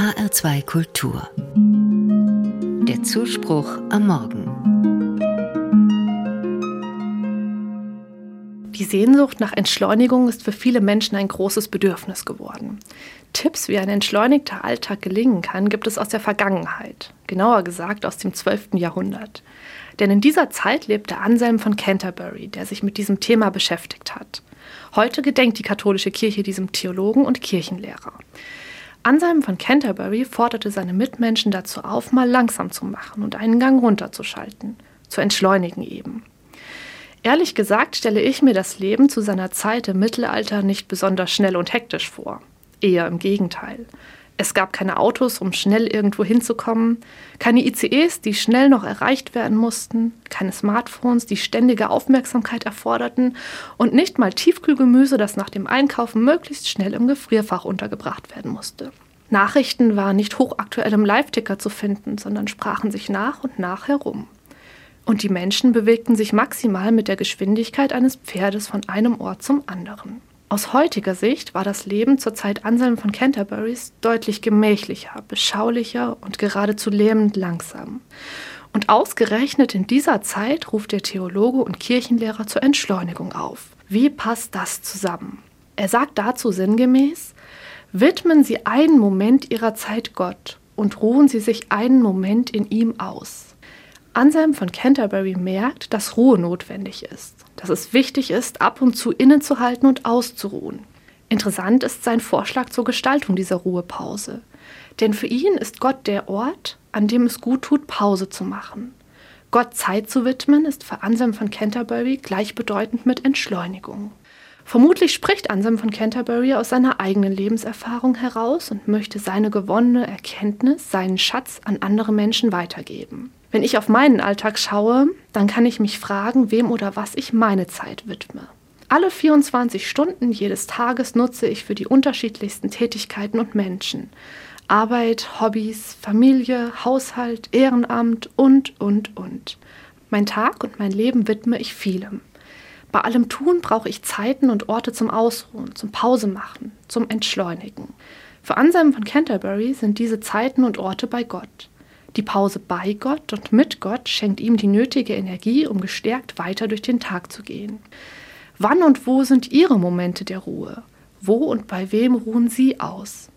HR2 Kultur. Der Zuspruch am Morgen. Die Sehnsucht nach Entschleunigung ist für viele Menschen ein großes Bedürfnis geworden. Tipps, wie ein entschleunigter Alltag gelingen kann, gibt es aus der Vergangenheit, genauer gesagt aus dem 12. Jahrhundert. Denn in dieser Zeit lebte Anselm von Canterbury, der sich mit diesem Thema beschäftigt hat. Heute gedenkt die katholische Kirche diesem Theologen und Kirchenlehrer. Anselm von Canterbury forderte seine Mitmenschen dazu auf, mal langsam zu machen und einen Gang runterzuschalten, zu entschleunigen eben. Ehrlich gesagt stelle ich mir das Leben zu seiner Zeit im Mittelalter nicht besonders schnell und hektisch vor. Eher im Gegenteil. Es gab keine Autos, um schnell irgendwo hinzukommen, keine ICEs, die schnell noch erreicht werden mussten, keine Smartphones, die ständige Aufmerksamkeit erforderten und nicht mal Tiefkühlgemüse, das nach dem Einkaufen möglichst schnell im Gefrierfach untergebracht werden musste. Nachrichten waren nicht hochaktuell im Live-Ticker zu finden, sondern sprachen sich nach und nach herum. Und die Menschen bewegten sich maximal mit der Geschwindigkeit eines Pferdes von einem Ort zum anderen. Aus heutiger Sicht war das Leben zur Zeit Anselm von Canterburys deutlich gemächlicher, beschaulicher und geradezu lähmend langsam. Und ausgerechnet in dieser Zeit ruft der Theologe und Kirchenlehrer zur Entschleunigung auf. Wie passt das zusammen? Er sagt dazu sinngemäß, widmen Sie einen Moment Ihrer Zeit Gott und ruhen Sie sich einen Moment in ihm aus. Anselm von Canterbury merkt, dass Ruhe notwendig ist, dass es wichtig ist, ab und zu innezuhalten und auszuruhen. Interessant ist sein Vorschlag zur Gestaltung dieser Ruhepause. Denn für ihn ist Gott der Ort, an dem es gut tut, Pause zu machen. Gott Zeit zu widmen, ist für Anselm von Canterbury gleichbedeutend mit Entschleunigung. Vermutlich spricht Anselm von Canterbury aus seiner eigenen Lebenserfahrung heraus und möchte seine gewonnene Erkenntnis, seinen Schatz an andere Menschen weitergeben. Wenn ich auf meinen Alltag schaue, dann kann ich mich fragen, wem oder was ich meine Zeit widme. Alle 24 Stunden jedes Tages nutze ich für die unterschiedlichsten Tätigkeiten und Menschen. Arbeit, Hobbys, Familie, Haushalt, Ehrenamt und, und, und. Mein Tag und mein Leben widme ich vielem. Bei allem Tun brauche ich Zeiten und Orte zum Ausruhen, zum Pause machen, zum Entschleunigen. Für Anselm von Canterbury sind diese Zeiten und Orte bei Gott. Die Pause bei Gott und mit Gott schenkt ihm die nötige Energie, um gestärkt weiter durch den Tag zu gehen. Wann und wo sind Ihre Momente der Ruhe? Wo und bei wem ruhen Sie aus?